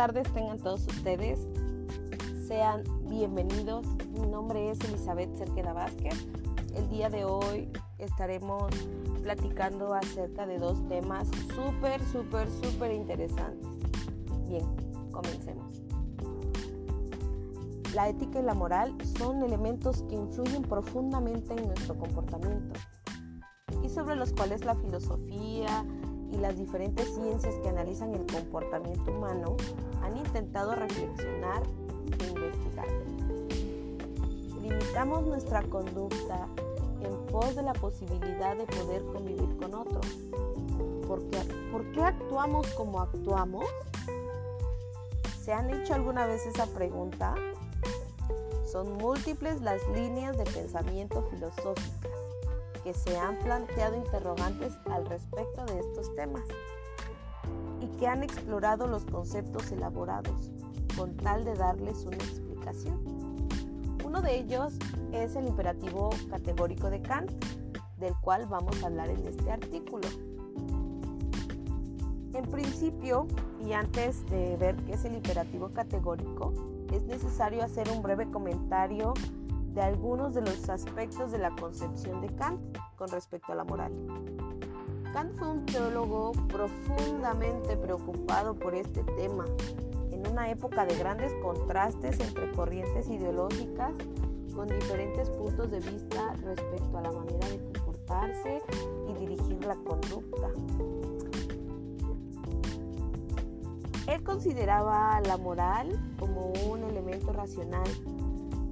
Tardes tengan todos ustedes. Sean bienvenidos. Mi nombre es Elizabeth Cerqueda Vázquez. El día de hoy estaremos platicando acerca de dos temas súper, súper, súper interesantes. Bien, comencemos. La ética y la moral son elementos que influyen profundamente en nuestro comportamiento y sobre los cuales la filosofía, y las diferentes ciencias que analizan el comportamiento humano han intentado reflexionar e investigar. Limitamos nuestra conducta en pos de la posibilidad de poder convivir con otros. ¿Por qué, ¿Por qué actuamos como actuamos? ¿Se han hecho alguna vez esa pregunta? Son múltiples las líneas de pensamiento filosóficas que se han planteado interrogantes al respecto de estos temas y que han explorado los conceptos elaborados con tal de darles una explicación. Uno de ellos es el imperativo categórico de Kant, del cual vamos a hablar en este artículo. En principio, y antes de ver qué es el imperativo categórico, es necesario hacer un breve comentario de algunos de los aspectos de la concepción de Kant con respecto a la moral. Kant fue un teólogo profundamente preocupado por este tema, en una época de grandes contrastes entre corrientes ideológicas con diferentes puntos de vista respecto a la manera de comportarse y dirigir la conducta. Él consideraba la moral como un elemento racional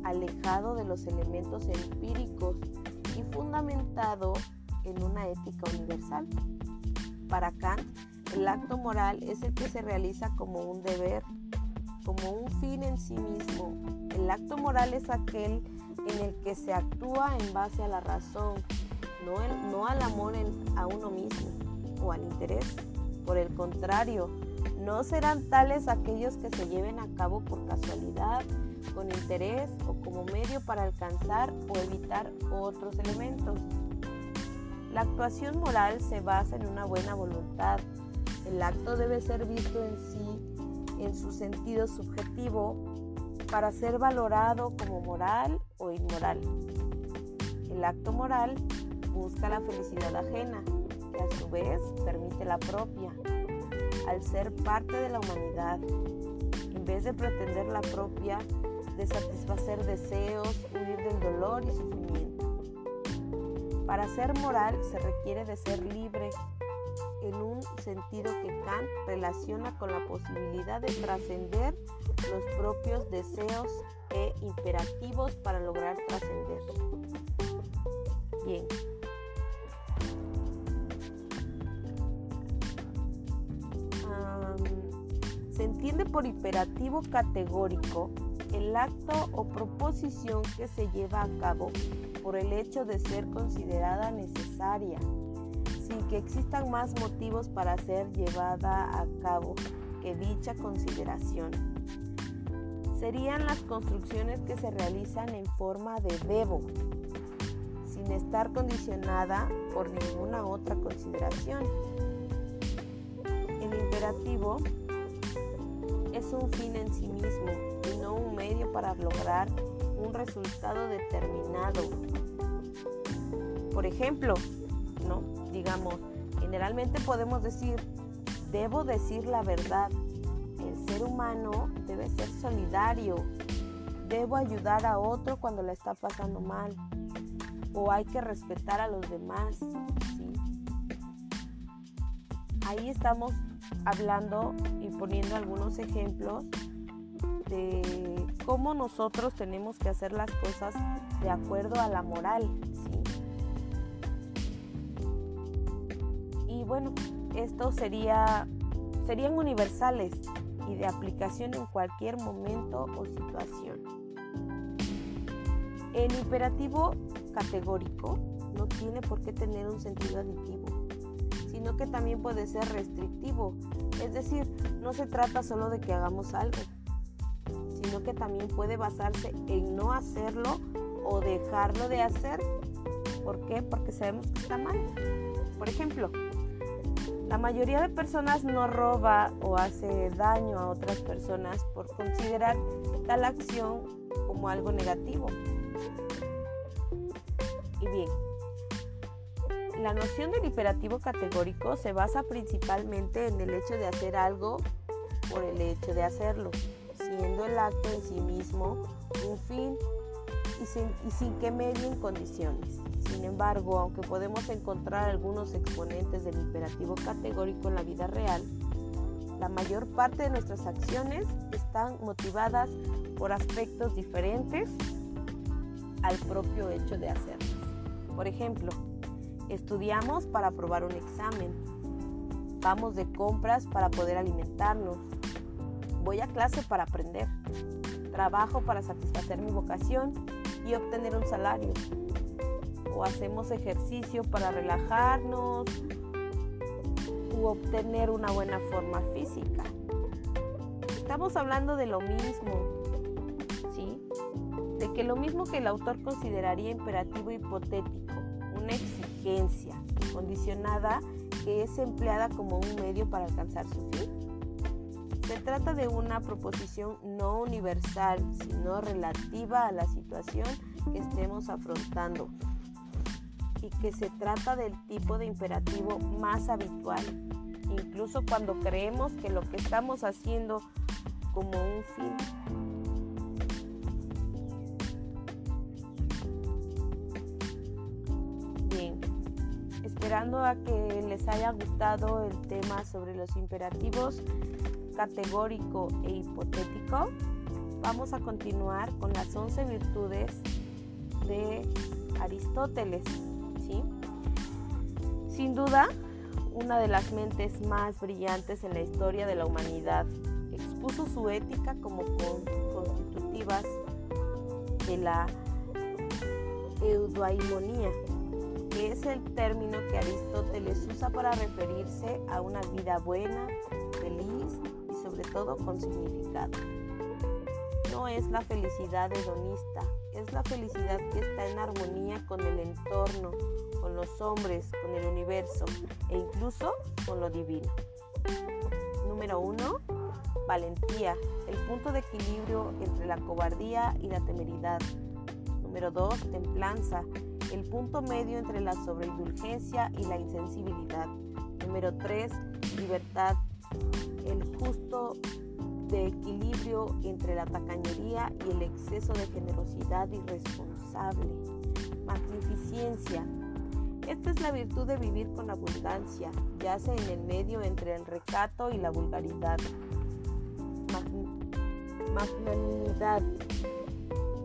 alejado de los elementos empíricos y fundamentado en una ética universal. Para Kant, el acto moral es el que se realiza como un deber, como un fin en sí mismo. El acto moral es aquel en el que se actúa en base a la razón, no al amor a uno mismo o al interés. Por el contrario, no serán tales aquellos que se lleven a cabo por casualidad, con interés o como medio para alcanzar o evitar otros elementos. La actuación moral se basa en una buena voluntad. El acto debe ser visto en sí, en su sentido subjetivo, para ser valorado como moral o inmoral. El acto moral busca la felicidad ajena, que a su vez permite la propia, al ser parte de la humanidad. En vez de pretender la propia, de satisfacer deseos, huir del dolor y sufrimiento. Para ser moral se requiere de ser libre en un sentido que Kant relaciona con la posibilidad de trascender los propios deseos e imperativos para lograr trascender. Bien. se entiende por imperativo categórico el acto o proposición que se lleva a cabo por el hecho de ser considerada necesaria, sin que existan más motivos para ser llevada a cabo que dicha consideración. Serían las construcciones que se realizan en forma de debo, sin estar condicionada por ninguna otra consideración. El imperativo es un fin en sí mismo un medio para lograr un resultado determinado. Por ejemplo, ¿no? Digamos, generalmente podemos decir, debo decir la verdad. El ser humano debe ser solidario. Debo ayudar a otro cuando la está pasando mal. O hay que respetar a los demás. Ahí estamos hablando y poniendo algunos ejemplos de cómo nosotros tenemos que hacer las cosas de acuerdo a la moral. Y bueno, esto sería, serían universales y de aplicación en cualquier momento o situación. El imperativo categórico no tiene por qué tener un sentido aditivo, sino que también puede ser restrictivo. Es decir, no se trata solo de que hagamos algo, sino que también puede basarse en no hacerlo o dejarlo de hacer. ¿Por qué? Porque sabemos que está mal. Por ejemplo, La mayoría de personas no roba o hace daño a otras personas por considerar tal acción como algo negativo. Y bien, la noción del imperativo categórico se basa principalmente en el hecho de hacer algo por el hecho de hacerlo, siendo el acto en sí mismo un fin y sin, y sin que medien condiciones. Sin embargo, aunque podemos encontrar algunos exponentes del imperativo categórico en la vida real, la mayor parte de nuestras acciones están motivadas por aspectos diferentes al propio hecho de hacerlas. Por ejemplo, estudiamos para aprobar un examen, vamos de compras para poder alimentarnos, voy a clase para aprender, trabajo para satisfacer mi vocación y obtener un salario, o hacemos ejercicio para relajarnos u obtener una buena forma física. Estamos hablando de lo mismo, ¿sí? De que lo mismo que el autor consideraría imperativo hipotético, una exigencia condicionada que es empleada como un medio para alcanzar su fin. Se trata de una proposición no universal, sino relativa a la situación que estemos afrontando y que se trata del tipo de imperativo más habitual, incluso cuando creemos que lo que estamos haciendo como un fin. Bien, esperando a que les haya gustado el tema sobre los imperativos categórico e hipotético, vamos a continuar con las 11 virtudes de Aristóteles. Sin duda, una de las mentes más brillantes en la historia de la humanidad, expuso su ética como constitutivas de la eudaimonía, que es el término que Aristóteles usa para referirse a una vida buena, feliz sobre todo con significado. No es la felicidad hedonista, es la felicidad que está en armonía con el entorno, con los hombres, con el universo e incluso con lo divino. Número 1. Valentía, el punto de equilibrio entre la cobardía y la temeridad. Número 2. Templanza, el punto medio entre la sobreindulgencia y la insensibilidad. Número 3. Libertad, el justo de equilibrio entre la tacañería y el exceso de generosidad irresponsable. Magnificencia. Esta es la virtud de vivir con abundancia, yace en el medio entre el recato y la vulgaridad. magnanimidad.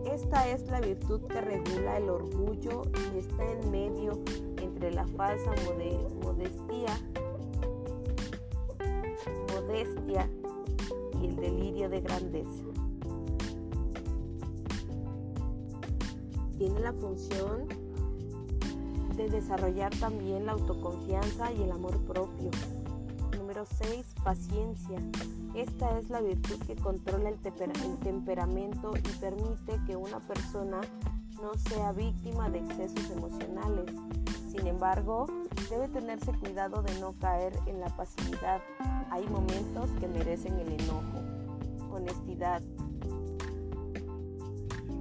Esta es la virtud que regula el orgullo y está en medio entre la falsa modestia, modestia el delirio de grandeza. Tiene la función de desarrollar también la autoconfianza y el amor propio. Número 6. Paciencia. Esta es la virtud que controla el, el temperamento y permite que una persona no sea víctima de excesos emocionales. Sin embargo, debe tenerse cuidado de no caer en la pasividad hay momentos que merecen el enojo. Honestidad.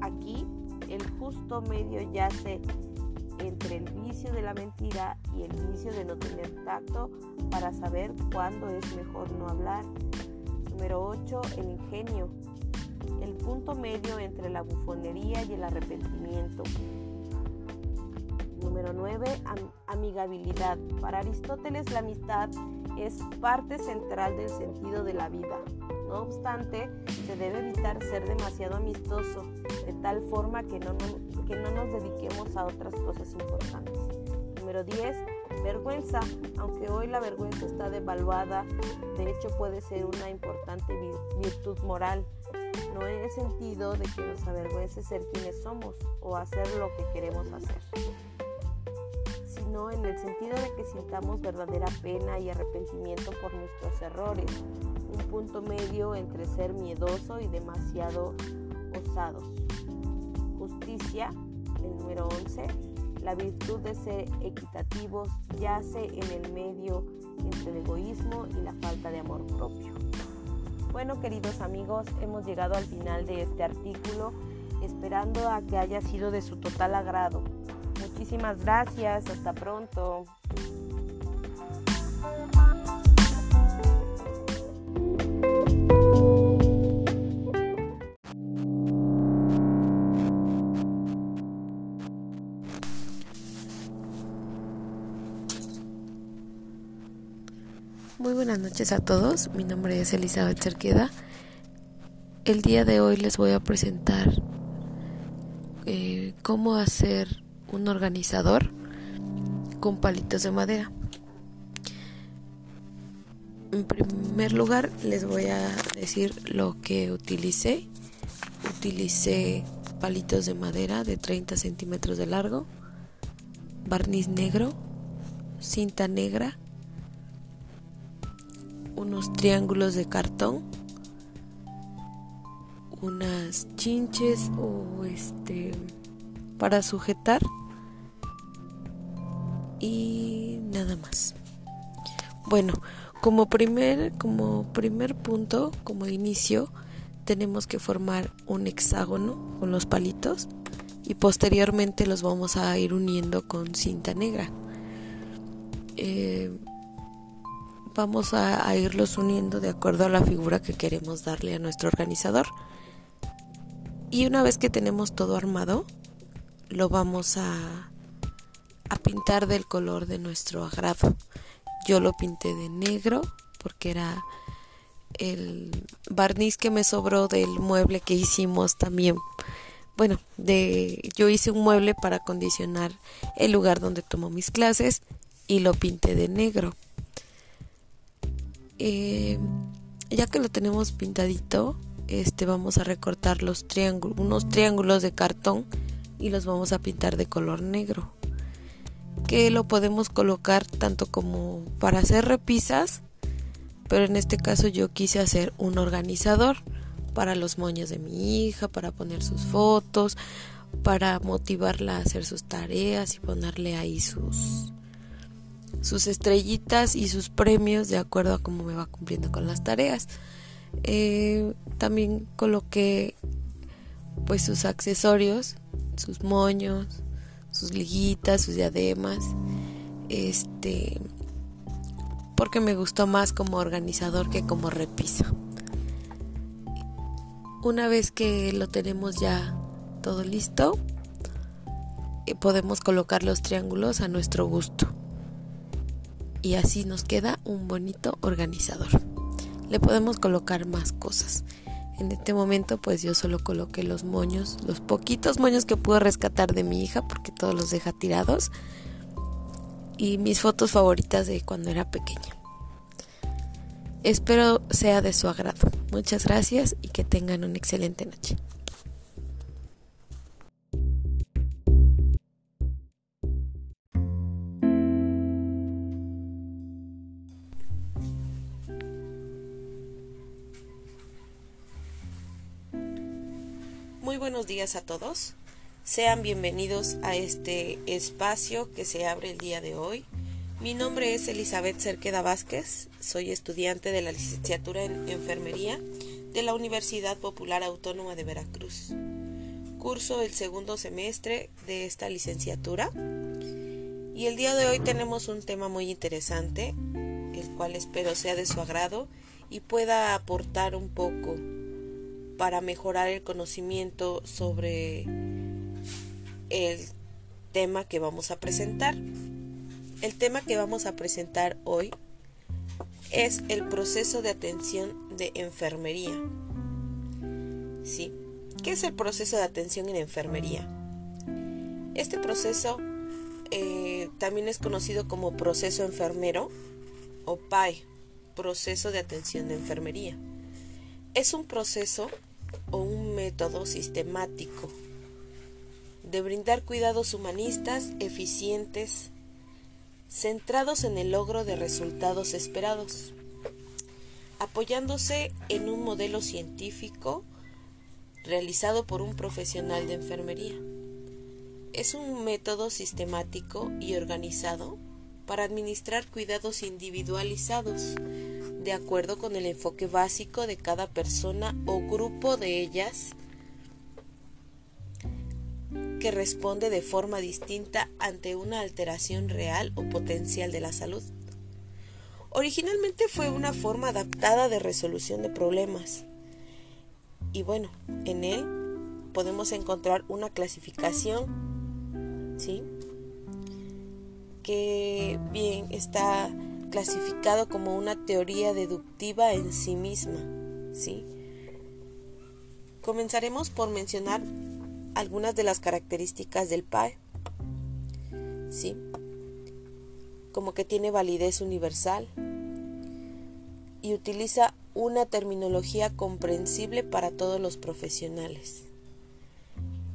Aquí el justo medio yace entre el vicio de la mentira y el vicio de no tener tacto para saber cuándo es mejor no hablar. Número 8. El ingenio. El punto medio entre la bufonería y el arrepentimiento. Número 9. amigabilidad. Para Aristóteles la amistad es parte central del sentido de la vida. No obstante, se debe evitar ser demasiado amistoso, de tal forma que no, que no nos dediquemos a otras cosas importantes. Número 10. Vergüenza. Aunque hoy la vergüenza está devaluada, de hecho puede ser una importante virtud moral. No en el sentido de que nos avergüence ser quienes somos o hacer lo que queremos hacer en el sentido de que sintamos verdadera pena y arrepentimiento por nuestros errores, un punto medio entre ser miedoso y demasiado osados. Justicia, el número 11, La virtud de ser equitativos yace en el medio entre el egoísmo y la falta de amor propio. Bueno, queridos amigos, hemos llegado al final de este artículo, esperando a que haya sido de su total agrado. Muchísimas gracias, hasta pronto. Muy buenas noches a todos, mi nombre es Elizabeth Cerqueda. El día de hoy les voy a presentar eh, cómo hacer un organizador con palitos de madera. En primer lugar les voy a decir lo que utilicé. Utilicé palitos de madera de 30 centímetros de largo, barniz negro, cinta negra, unos triángulos de cartón, unas chinches o este para sujetar y nada más. Bueno, como primer como primer punto, como inicio, tenemos que formar un hexágono con los palitos y posteriormente los vamos a ir uniendo con cinta negra. Eh, vamos a, irlos uniendo de acuerdo a la figura que queremos darle a nuestro organizador. Y una vez que tenemos todo armado, lo vamos a, a pintar del color de nuestro agrado. Yo lo pinté de negro porque era el barniz que me sobró del mueble que hicimos también. Bueno, de yo hice un mueble para acondicionar el lugar donde tomo mis clases y lo pinté de negro. Eh, ya que lo tenemos pintadito, este vamos a recortar los triángulos, unos triángulos de cartón y los vamos a pintar de color negro. Que lo podemos colocar tanto como para hacer repisas, pero en este caso yo quise hacer un organizador para los moños de mi hija, para poner sus fotos, para motivarla a hacer sus tareas y ponerle ahí sus sus estrellitas y sus premios de acuerdo a cómo me va cumpliendo con las tareas. Eh, también coloqué pues sus accesorios, sus moños, sus liguitas, sus diademas, este, porque me gustó más como organizador que como repisa. Una vez que lo tenemos ya todo listo, eh, podemos colocar los triángulos a nuestro gusto y así nos queda un bonito organizador. Le podemos colocar más cosas. En este momento pues yo solo coloqué los moños, los poquitos moños que pude rescatar de mi hija porque todos los deja tirados y mis fotos favoritas de cuando era pequeña. Espero sea de su agrado. Muchas gracias y que tengan una excelente noche. Muy buenos días a todos. Sean bienvenidos a este espacio que se abre el día de hoy. Mi nombre es Elizabeth Cerqueda Vázquez, soy estudiante de la licenciatura en Enfermería de la Universidad Popular Autónoma de Veracruz. Curso el segundo semestre de esta licenciatura y el día de hoy tenemos un tema muy interesante, el cual espero sea de su agrado y pueda aportar un poco para mejorar el conocimiento sobre el tema que vamos a presentar. El tema que vamos a presentar hoy es el proceso de atención de enfermería. ¿Sí? ¿Qué es el proceso de atención en enfermería? Este proceso eh, también es conocido como proceso enfermero o PAE, proceso de atención de enfermería. Es un proceso o un método sistemático de brindar cuidados humanistas eficientes, centrados en el logro de resultados esperados, apoyándose en un modelo científico realizado por un profesional de enfermería. es un método sistemático y organizado para administrar cuidados individualizados, de acuerdo con el enfoque básico de cada persona o grupo de ellas que responde de forma distinta ante una alteración real o potencial de la salud. Originalmente fue una forma adaptada de resolución de problemas. Y bueno, en él podemos encontrar una clasificación, ¿sí? Que bien está clasificado como una teoría deductiva en sí misma, ¿sí? Comenzaremos por mencionar algunas de las características del PAE, ¿sí? Como que tiene validez universal y utiliza una terminología comprensible para todos los profesionales.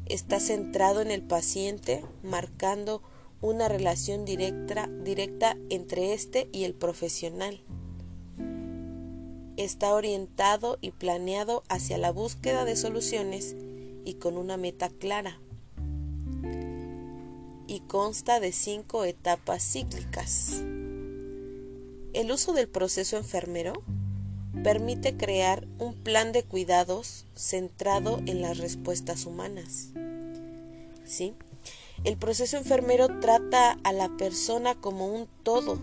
Está centrado en el paciente, marcando una relación directa, directa entre éste y el profesional. Está orientado y planeado hacia la búsqueda de soluciones y con una meta clara. Y consta de cinco etapas cíclicas. El uso del proceso enfermero permite crear un plan de cuidados centrado en las respuestas humanas. ¿Sí? El proceso enfermero trata a la persona como un todo.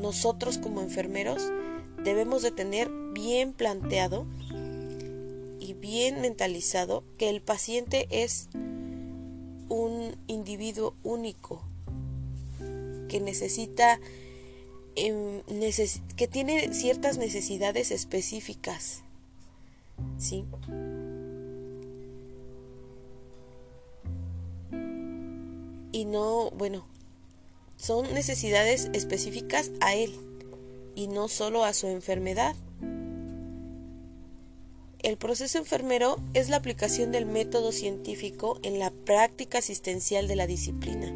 Nosotros como enfermeros debemos de tener bien planteado y bien mentalizado que el paciente es un individuo único que necesita em, que tiene ciertas necesidades específicas ¿sí? Y no bueno son necesidades específicas a él y no solo a su enfermedad. El proceso enfermero es la aplicación del método científico en la práctica asistencial de la disciplina,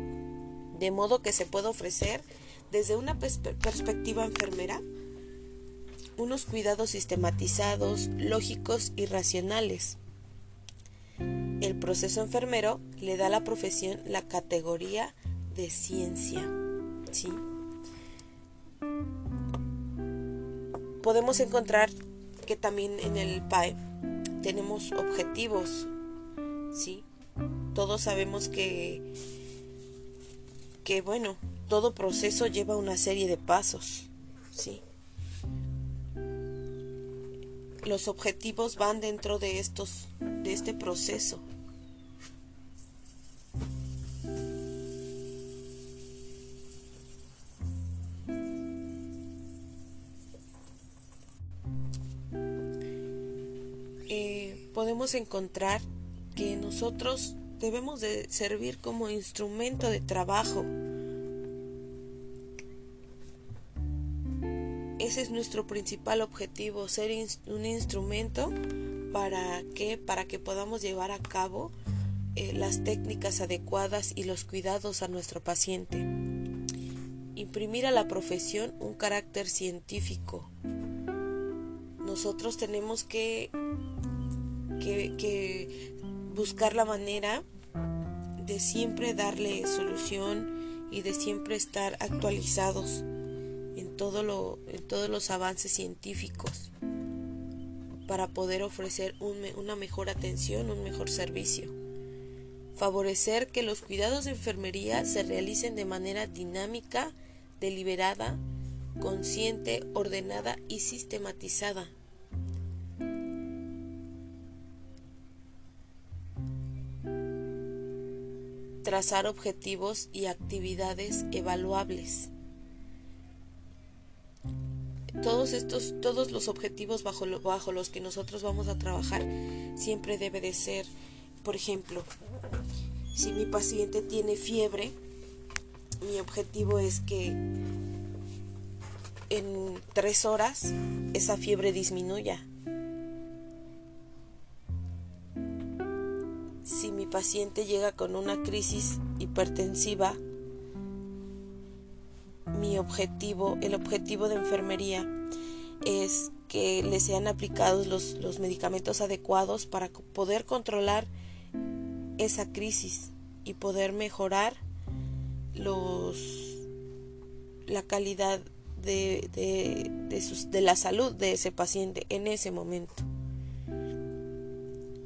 de modo que se puede ofrecer desde una perspectiva enfermera unos cuidados sistematizados, lógicos y racionales. El proceso enfermero le da a la profesión la categoría de ciencia. ¿sí? podemos encontrar que también en el PAE tenemos objetivos, ¿sí? Todos sabemos que, que bueno, todo proceso lleva una serie de pasos, ¿sí? Los objetivos van dentro de estos, de este proceso, podemos encontrar que nosotros debemos de servir como instrumento de trabajo. Ese es nuestro principal objetivo, ser un instrumento para que para que podamos llevar a cabo eh, las técnicas adecuadas y los cuidados a nuestro paciente. Imprimir a la profesión un carácter científico. Nosotros tenemos que que, buscar la manera de siempre darle solución y de siempre estar actualizados en, en todos los avances científicos para poder ofrecer una mejor atención, un mejor servicio. Favorecer que los cuidados de enfermería se realicen de manera dinámica, deliberada, consciente, ordenada y sistematizada trazar objetivos y actividades evaluables. Todos estos, todos los objetivos bajo, bajo los que nosotros vamos a trabajar siempre debe de ser, por ejemplo, si mi paciente tiene fiebre, mi objetivo es que en tres horas esa fiebre disminuya. Paciente llega con una crisis hipertensiva, mi objetivo, el objetivo de enfermería es que le sean aplicados los, los medicamentos adecuados para poder controlar esa crisis y poder mejorar los la calidad de, de, de, sus, de la salud de ese paciente en ese momento.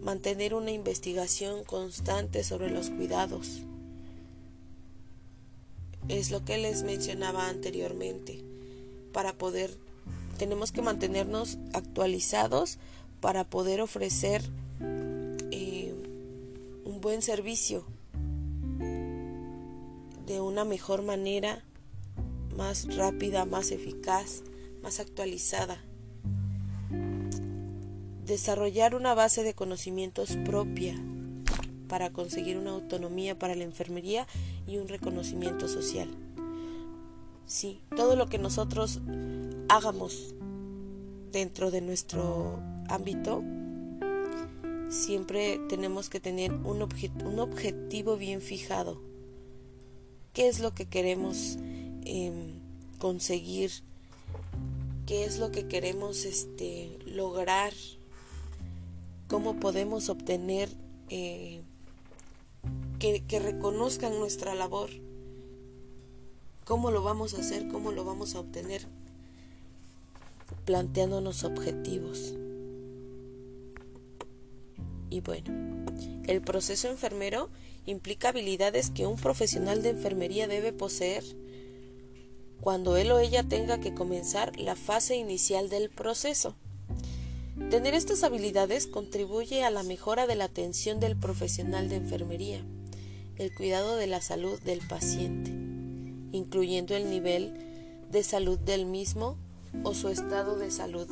Mantener una investigación constante sobre los cuidados. Es lo que les mencionaba anteriormente. Para poder, tenemos que mantenernos actualizados para poder ofrecer eh, un buen servicio de una mejor manera más rápida, más eficaz, más actualizada. Desarrollar una base de conocimientos propia para conseguir una autonomía para la enfermería y un reconocimiento social. Sí, todo lo que nosotros hagamos dentro de nuestro ámbito, siempre tenemos que tener un, un objetivo bien fijado. ¿Qué es lo que queremos Em, conseguir, qué es lo que queremos este, lograr, cómo podemos obtener eh, que, que reconozcan nuestra labor, cómo lo vamos a hacer, cómo lo vamos a obtener, planteándonos objetivos. Y bueno, el proceso enfermero implica habilidades que un profesional de enfermería debe poseer cuando él o ella tenga que comenzar la fase inicial del proceso. Tener estas habilidades contribuye a la mejora de la atención del profesional de enfermería, el cuidado de la salud del paciente, incluyendo el nivel de salud del mismo o su estado de salud.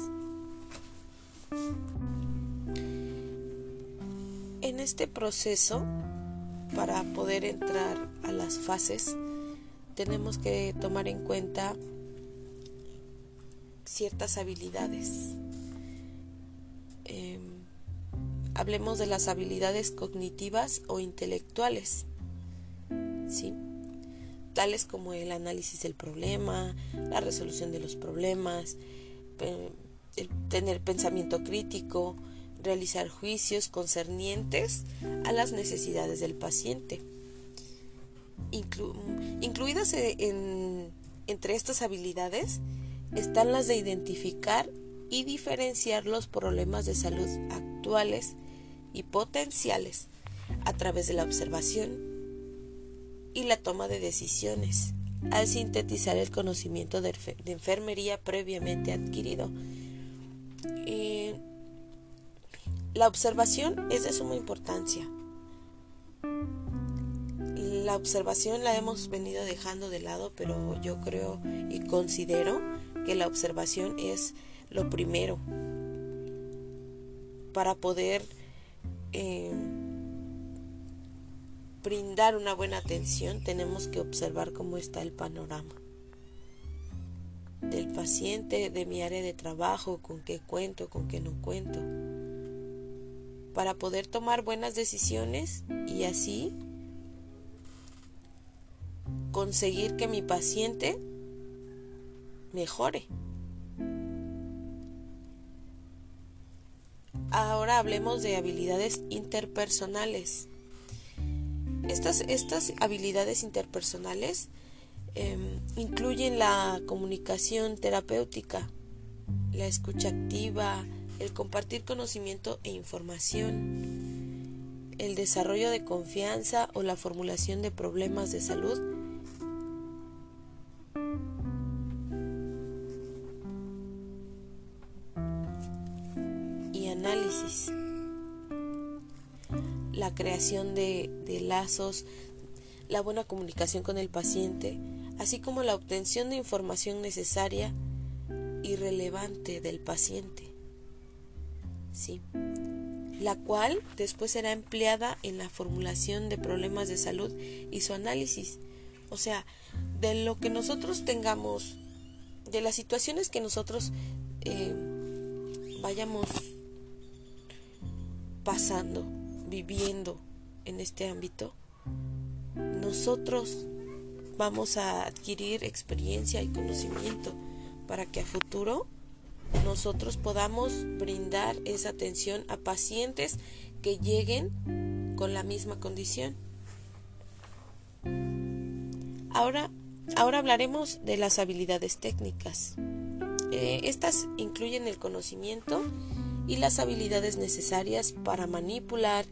En este proceso, para poder entrar a las fases, tenemos que tomar en cuenta ciertas habilidades. Em, hablemos de las habilidades cognitivas o intelectuales, ¿sí? tales como el análisis del problema, la resolución de los problemas, tener pensamiento crítico, realizar juicios concernientes a las necesidades del paciente incluidas e, entre estas habilidades están las de identificar y diferenciar los problemas de salud actuales y potenciales a través de la observación y la toma de decisiones al sintetizar el conocimiento de, enfermería previamente adquirido. Eh, la observación es de suma importancia la observación la hemos venido dejando de lado, pero yo creo y considero que la observación es lo primero para poder eh, brindar una buena atención tenemos que observar cómo está el panorama del paciente, de mi área de trabajo, con qué cuento, con qué no cuento, para poder tomar buenas decisiones y así conseguir que mi paciente mejore. Ahora hablemos de habilidades interpersonales. Estas, estas habilidades interpersonales em, incluyen la comunicación terapéutica, la escucha activa, el compartir conocimiento e información, el desarrollo de confianza o la formulación de problemas de salud de lazos, la buena comunicación con el paciente, así como la obtención de información necesaria y relevante del paciente. Sí. La cual después será empleada en la formulación de problemas de salud y su análisis. O sea, de lo que nosotros tengamos, de las situaciones que nosotros eh, vayamos pasando, viviendo en este ámbito, nosotros vamos a adquirir experiencia y conocimiento para que a futuro nosotros podamos brindar esa atención a pacientes que lleguen con la misma condición. Ahora, ahora hablaremos de las habilidades técnicas. Eh, estas incluyen el conocimiento y las habilidades necesarias para manipular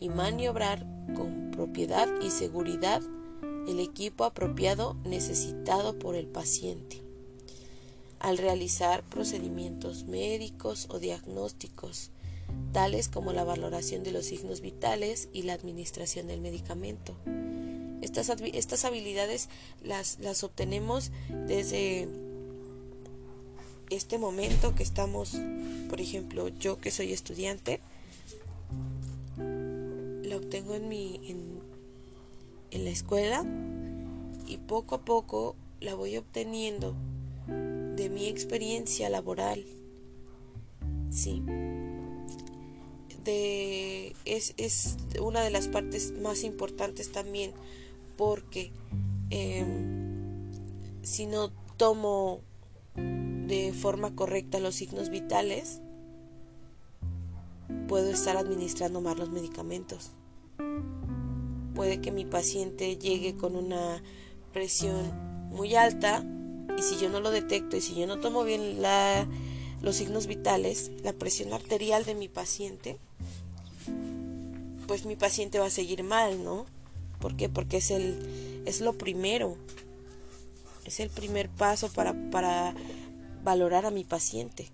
y maniobrar con propiedad y seguridad el equipo apropiado necesitado por el paciente al realizar procedimientos médicos o diagnósticos, tales como la valoración de los signos vitales y la administración del medicamento. Estas, estas habilidades las, las obtenemos desde este momento que estamos, por ejemplo, yo que soy estudiante, la obtengo en mi en, la escuela y poco a poco la voy obteniendo de mi experiencia laboral. Sí. De, es, es, una de las partes más importantes también porque em, si no tomo de forma correcta los signos vitales, puedo estar administrando mal los medicamentos. Puede que mi paciente llegue con una presión muy alta y si yo no lo detecto y si yo no tomo bien la, los signos vitales, la presión arterial de mi paciente, pues mi paciente va a seguir mal, ¿no? ¿Por qué? Porque es, el, es lo primero, es el primer paso para, para valorar a mi paciente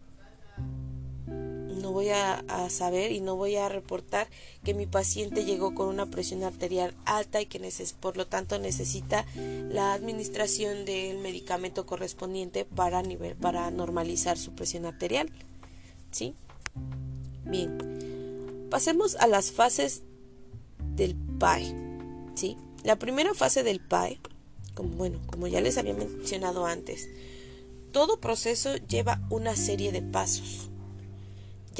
no voy a, saber y no voy a reportar que mi paciente llegó con una presión arterial alta y que por lo tanto necesita la administración del medicamento correspondiente para, nivel, para normalizar su presión arterial. ¿Sí? Bien. Pasemos a las fases del PAE. ¿Sí? La primera fase del PAE, como, bueno, como ya les había mencionado antes, todo proceso lleva una serie de pasos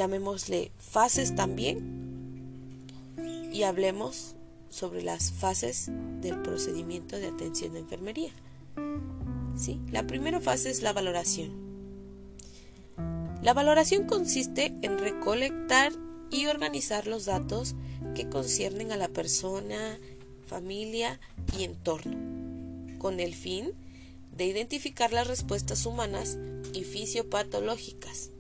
llamémosle fases también, y hablemos sobre las fases del procedimiento de atención de enfermería. ¿Sí? La primera fase es la valoración. La valoración consiste en recolectar y organizar los datos que conciernen a la persona, familia y entorno, con el fin de identificar las respuestas humanas y fisiopatológicas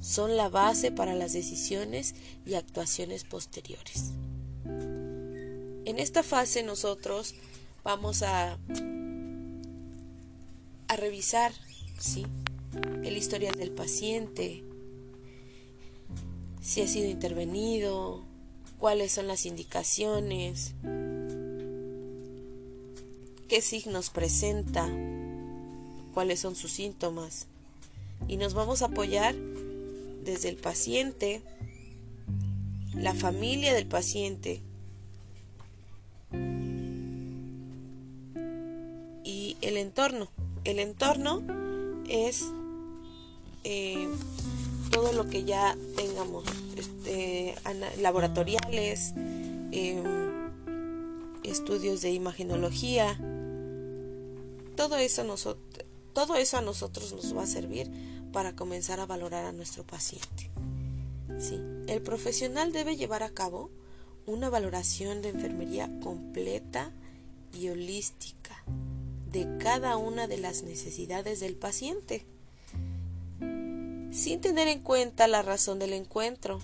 son la base para las decisiones y actuaciones posteriores. En esta fase nosotros vamos a, a revisar ¿sí? el historial del paciente, si ha sido intervenido, cuáles son las indicaciones, qué signos presenta, cuáles son sus síntomas. Y nos vamos a apoyar desde el paciente, la familia del paciente y el entorno. El entorno es eh, todo lo que ya tengamos, este, laboratoriales, em, estudios de imagenología, todo eso, todo eso a nosotros nos va a servir para comenzar a valorar a nuestro paciente. Sí, el profesional debe llevar a cabo una valoración de enfermería completa y holística de cada una de las necesidades del paciente, sin tener en cuenta la razón del encuentro.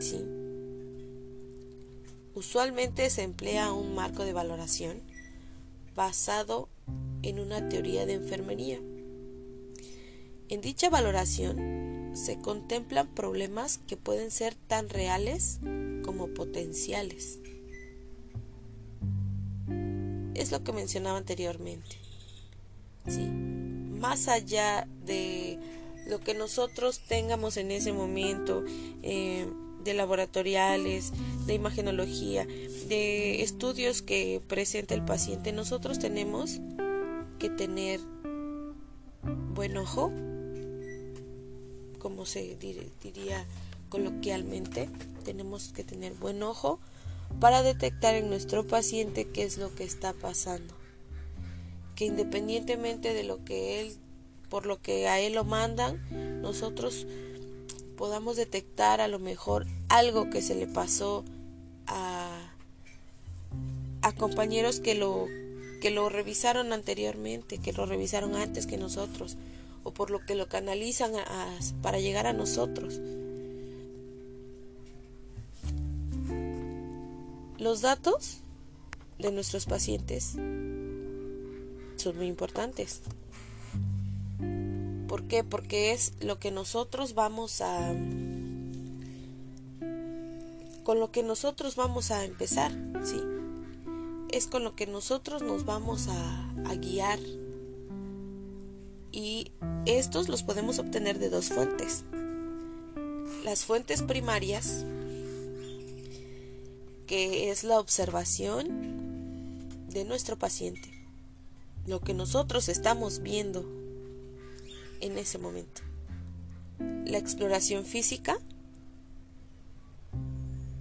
Sí. Usualmente se emplea un marco de valoración basado en una teoría de enfermería en dicha valoración se contemplan problemas que pueden ser tan reales como potenciales. Es lo que mencionaba anteriormente. Más allá de lo que nosotros tengamos en ese momento, eh, de laboratoriales, de imagenología, de estudios que presenta el paciente, nosotros tenemos que tener buen ojo como se diría coloquialmente, tenemos que tener buen ojo para detectar en nuestro paciente qué es lo que está pasando. Que independientemente de lo que él por lo que a él lo mandan, nosotros podamos detectar a lo mejor algo que se le pasó a, a compañeros que lo que lo revisaron anteriormente, que lo revisaron antes que nosotros, o por lo que lo canalizan para llegar a nosotros. Los datos de nuestros pacientes son muy importantes. ¿Por qué? Porque es lo que nosotros vamos a... con lo que nosotros vamos a empezar, ¿sí? Es con lo que nosotros nos vamos a, a guiar. Y estos los podemos obtener de dos fuentes. Las fuentes primarias, que es la observación de nuestro paciente, lo que nosotros estamos viendo en ese momento. La exploración física,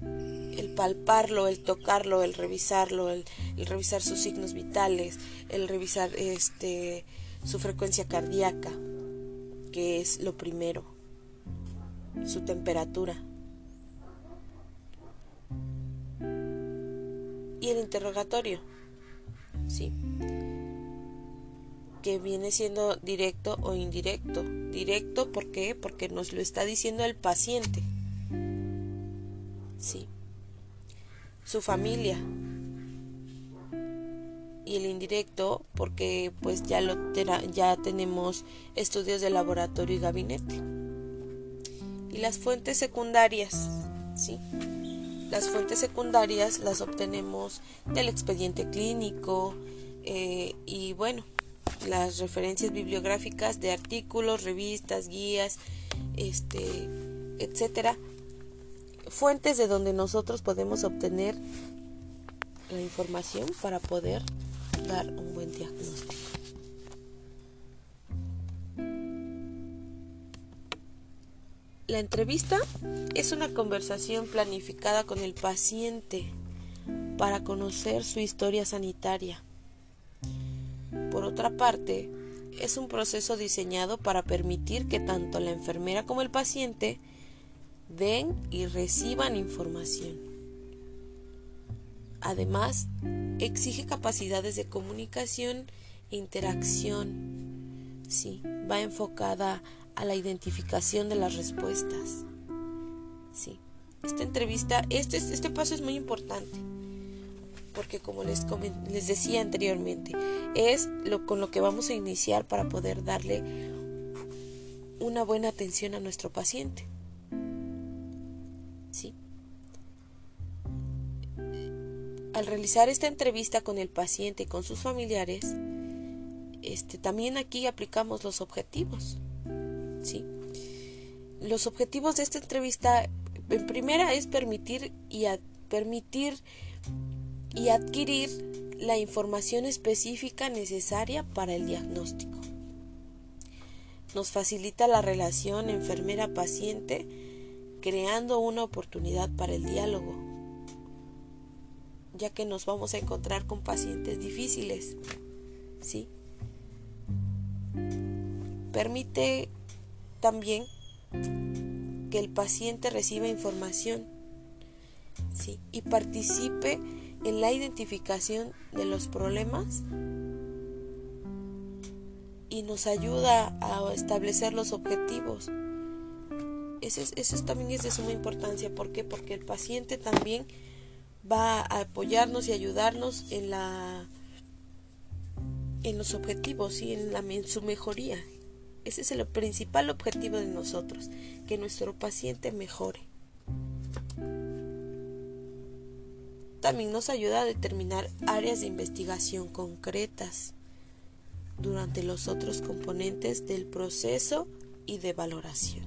el palparlo, el tocarlo, el revisarlo, el, revisar sus signos vitales, el revisar este su frecuencia cardíaca, que es lo primero, su temperatura. Y el interrogatorio, sí, que viene siendo directo o indirecto. Directo, ¿por qué? Porque nos lo está diciendo el paciente. Sí. Su familia. Y el indirecto, porque pues ya lo ya tenemos estudios de laboratorio y gabinete. Y las fuentes secundarias, ¿sí? Las fuentes secundarias las obtenemos del expediente clínico eh, y bueno, las referencias bibliográficas de artículos, revistas, guías, este, etcétera, fuentes de donde nosotros podemos obtener la información para poder dar un buen diagnóstico. La entrevista es una conversación planificada con el paciente para conocer su historia sanitaria por otra parte, es un proceso diseñado para permitir que tanto la enfermera como el paciente den y reciban información. Además, exige capacidades de comunicación e interacción. Sí, va enfocada a la identificación de las respuestas. Sí, esta entrevista, este, este paso es muy importante porque como les, les decía anteriormente, es lo con lo que vamos a iniciar para poder darle una buena atención a nuestro paciente. ¿Sí? Al realizar esta entrevista con el paciente y con sus familiares, este, también aquí aplicamos los objetivos. ¿Sí? Los objetivos de esta entrevista, en primera, es permitir y permitir y adquirir la información específica necesaria para el diagnóstico. Nos facilita la relación enfermera-paciente creando una oportunidad para el diálogo, ya que nos vamos a encontrar con pacientes difíciles. ¿Sí? Permite también que el paciente reciba información ¿sí? y participe en la identificación de los problemas y nos ayuda a establecer los objetivos. Eso, eso también es de suma importancia. ¿Por qué? Porque el paciente también va a apoyarnos y ayudarnos en la en los objetivos y en, la, en su mejoría. Ese es el principal objetivo de nosotros, que nuestro paciente mejore. también nos ayuda a determinar áreas de investigación concretas durante los otros componentes del proceso y de valoración.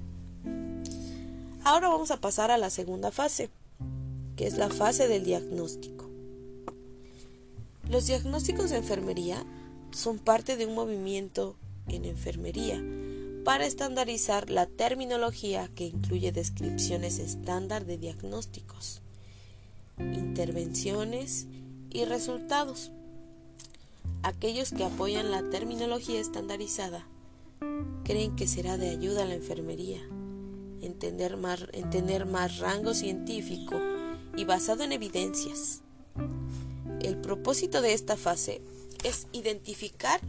Ahora vamos a pasar a la segunda fase, que es la fase del diagnóstico. Los diagnósticos de enfermería son parte de un movimiento en enfermería para estandarizar la terminología que incluye descripciones estándar de diagnósticos intervenciones y resultados. Aquellos que apoyan la terminología estandarizada creen que será de ayuda a la enfermería, entender más, en tener más rango científico y basado en evidencias. El propósito de esta fase es identificar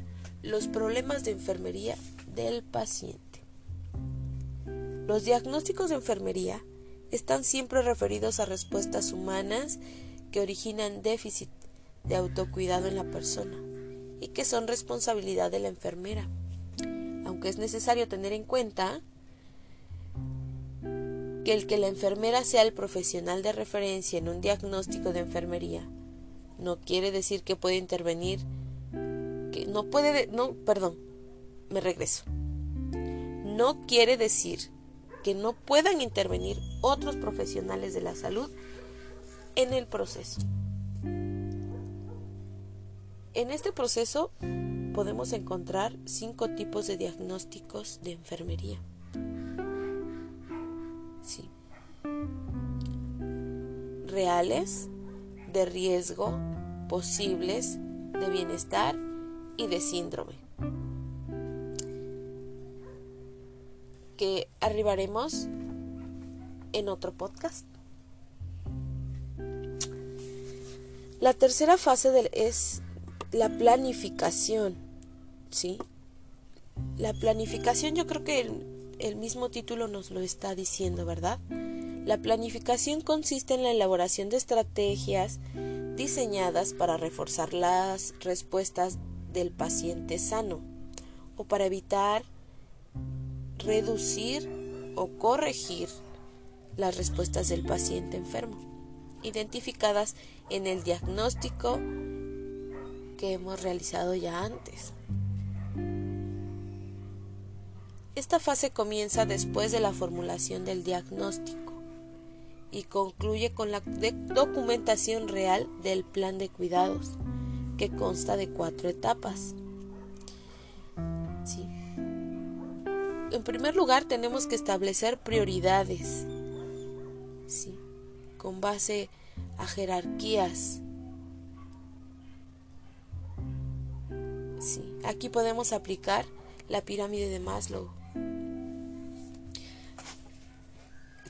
los problemas de enfermería del paciente. Los diagnósticos de enfermería están siempre referidos a respuestas humanas que originan déficit de autocuidado en la persona y que son responsabilidad de la enfermera. Aunque es necesario tener en cuenta que el que la enfermera sea el profesional de referencia en un diagnóstico de enfermería no quiere decir que puede intervenir que no puede no perdón me regreso no quiere decir que no puedan intervenir otros profesionales de la salud en el proceso. En este proceso podemos encontrar cinco tipos de diagnósticos de enfermería. Reales, de riesgo, posibles, de bienestar y de síndrome. Que arribaremos en otro podcast. La tercera fase del, es la planificación, ¿sí? La planificación yo creo que el, mismo título nos lo está diciendo, ¿verdad? La planificación consiste en la elaboración de estrategias diseñadas para reforzar las respuestas del paciente sano o para evitar, reducir o corregir las respuestas del paciente enfermo identificadas en el diagnóstico que hemos realizado ya antes. Esta fase comienza después de la formulación del diagnóstico y concluye con la documentación real del plan de cuidados, que consta de cuatro etapas. En primer lugar, tenemos que establecer prioridades. Con base a jerarquías. Aquí podemos aplicar la pirámide de Maslow.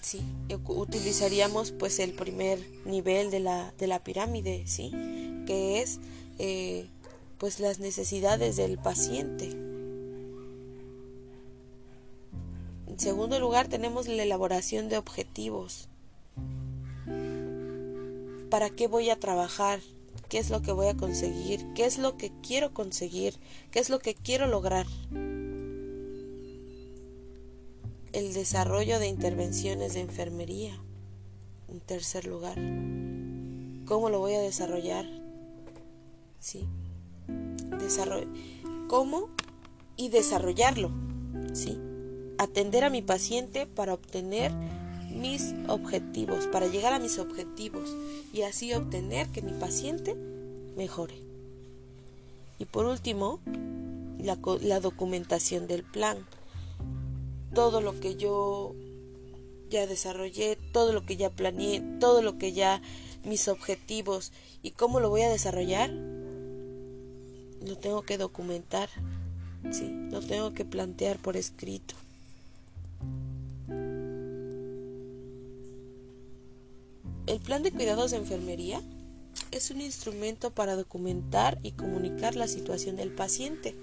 Sí, utilizaríamos pues el primer nivel de la, de la pirámide, ¿sí? Que es eh, pues las necesidades del paciente. En segundo lugar tenemos la elaboración de objetivos para qué voy a trabajar, qué es lo que voy a conseguir, qué es lo que quiero conseguir, qué es lo que quiero lograr. El desarrollo de intervenciones de enfermería. En tercer lugar, ¿cómo lo voy a desarrollar? Sí. Desarrollo. ¿Cómo? Y desarrollarlo. Sí. Atender a mi paciente para obtener mis objetivos, para llegar a mis objetivos y así obtener que mi paciente mejore. Y por último, la documentación del plan. Todo lo que yo ya desarrollé, todo lo que ya planeé, todo lo que ya mis objetivos y cómo lo voy a desarrollar, lo tengo que documentar, sí, lo tengo que plantear por escrito. El plan de cuidados de enfermería es un instrumento para documentar y comunicar la situación del paciente.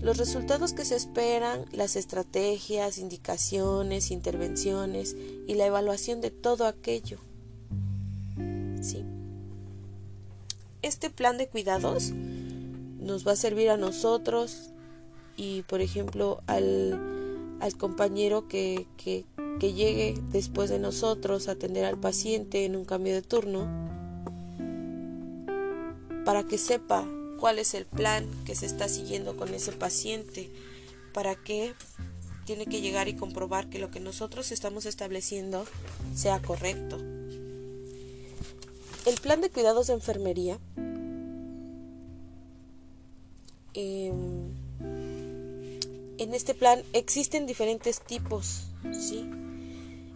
Los resultados que se esperan, las estrategias, indicaciones, intervenciones y la evaluación de todo aquello. Sí. Este plan de cuidados nos va a servir a nosotros y, por ejemplo, al, al compañero que, que, que llegue después de nosotros a atender al paciente en un cambio de turno, para que sepa cuál es el plan que se está siguiendo con ese paciente, para que tiene que llegar y comprobar que lo que nosotros estamos estableciendo sea correcto. El plan de cuidados de enfermería em, en este plan existen diferentes tipos.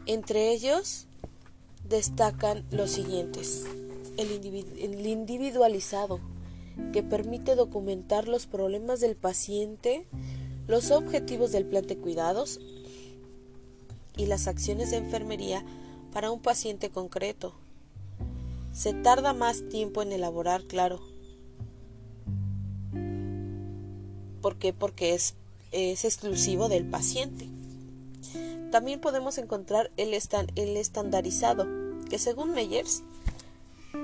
Entre ellos destacan los siguientes. El, individualizado, que permite documentar los problemas del paciente, los objetivos del plan de cuidados y las acciones de enfermería para un paciente concreto. Se tarda más tiempo en elaborar, claro. ¿Por qué? Porque es, es exclusivo del paciente. También podemos encontrar el, el estandarizado, que según Meyers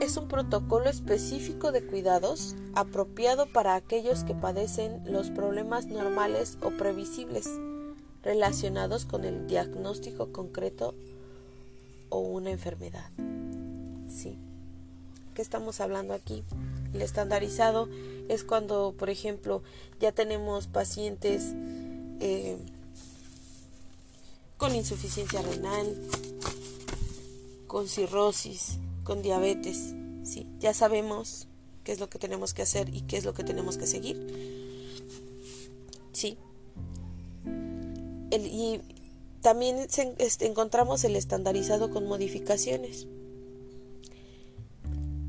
es un protocolo específico de cuidados apropiado para aquellos que padecen los problemas normales o previsibles relacionados con el diagnóstico concreto o una enfermedad. Sí. ¿Qué estamos hablando aquí? El estandarizado es cuando, por ejemplo, ya tenemos pacientes eh, con insuficiencia renal, con cirrosis, con diabetes. Sí, ya sabemos qué es lo que tenemos que hacer y qué es lo que tenemos que seguir. Sí. y también este, encontramos el estandarizado con modificaciones.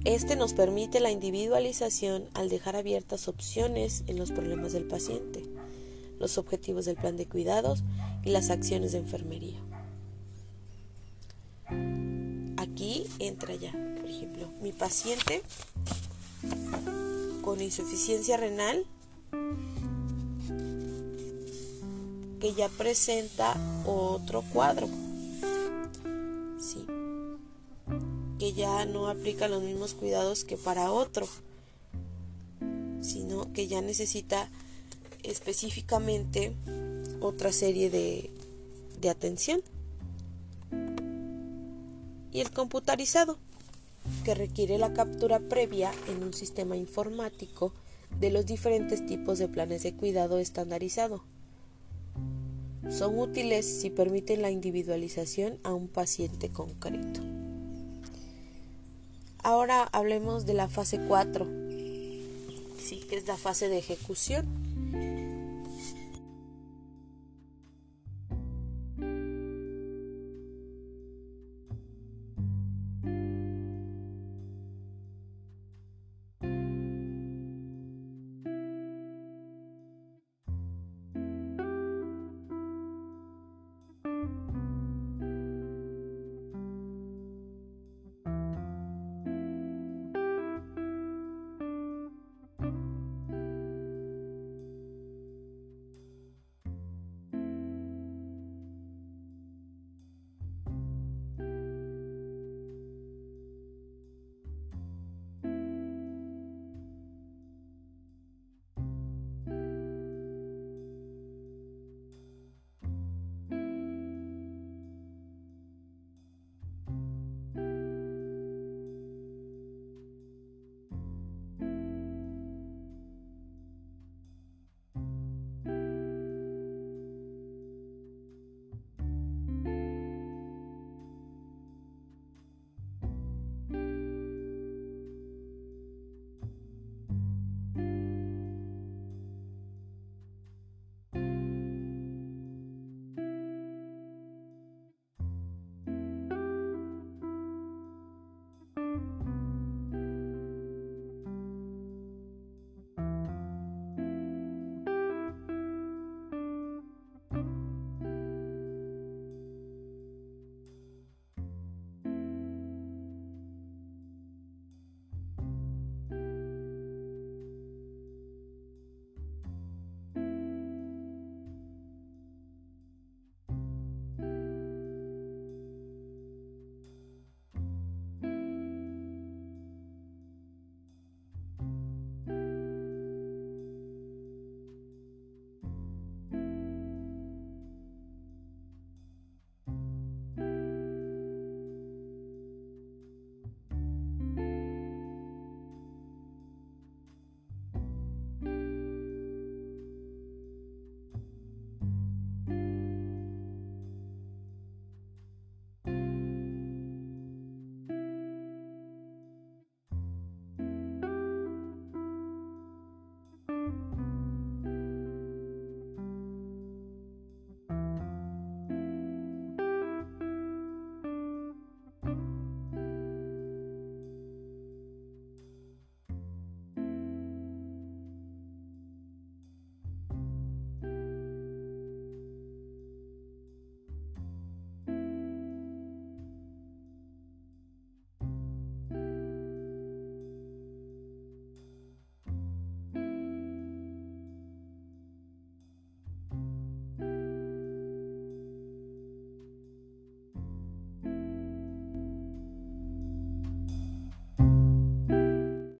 Este nos permite la individualización al dejar abiertas opciones en los problemas del paciente, los objetivos del plan de cuidados y las acciones de enfermería. Aquí entra ya, por ejemplo, mi paciente con insuficiencia renal que ya presenta otro cuadro. Sí. Que ya no aplica los mismos cuidados que para otro, sino que ya necesita específicamente otra serie de, de atención. Y el computarizado, que requiere la captura previa en un sistema informático de los diferentes tipos de planes de cuidado estandarizado son útiles si permiten la individualización a un paciente concreto. Ahora hablemos de la fase 4, sí, que es la fase de ejecución.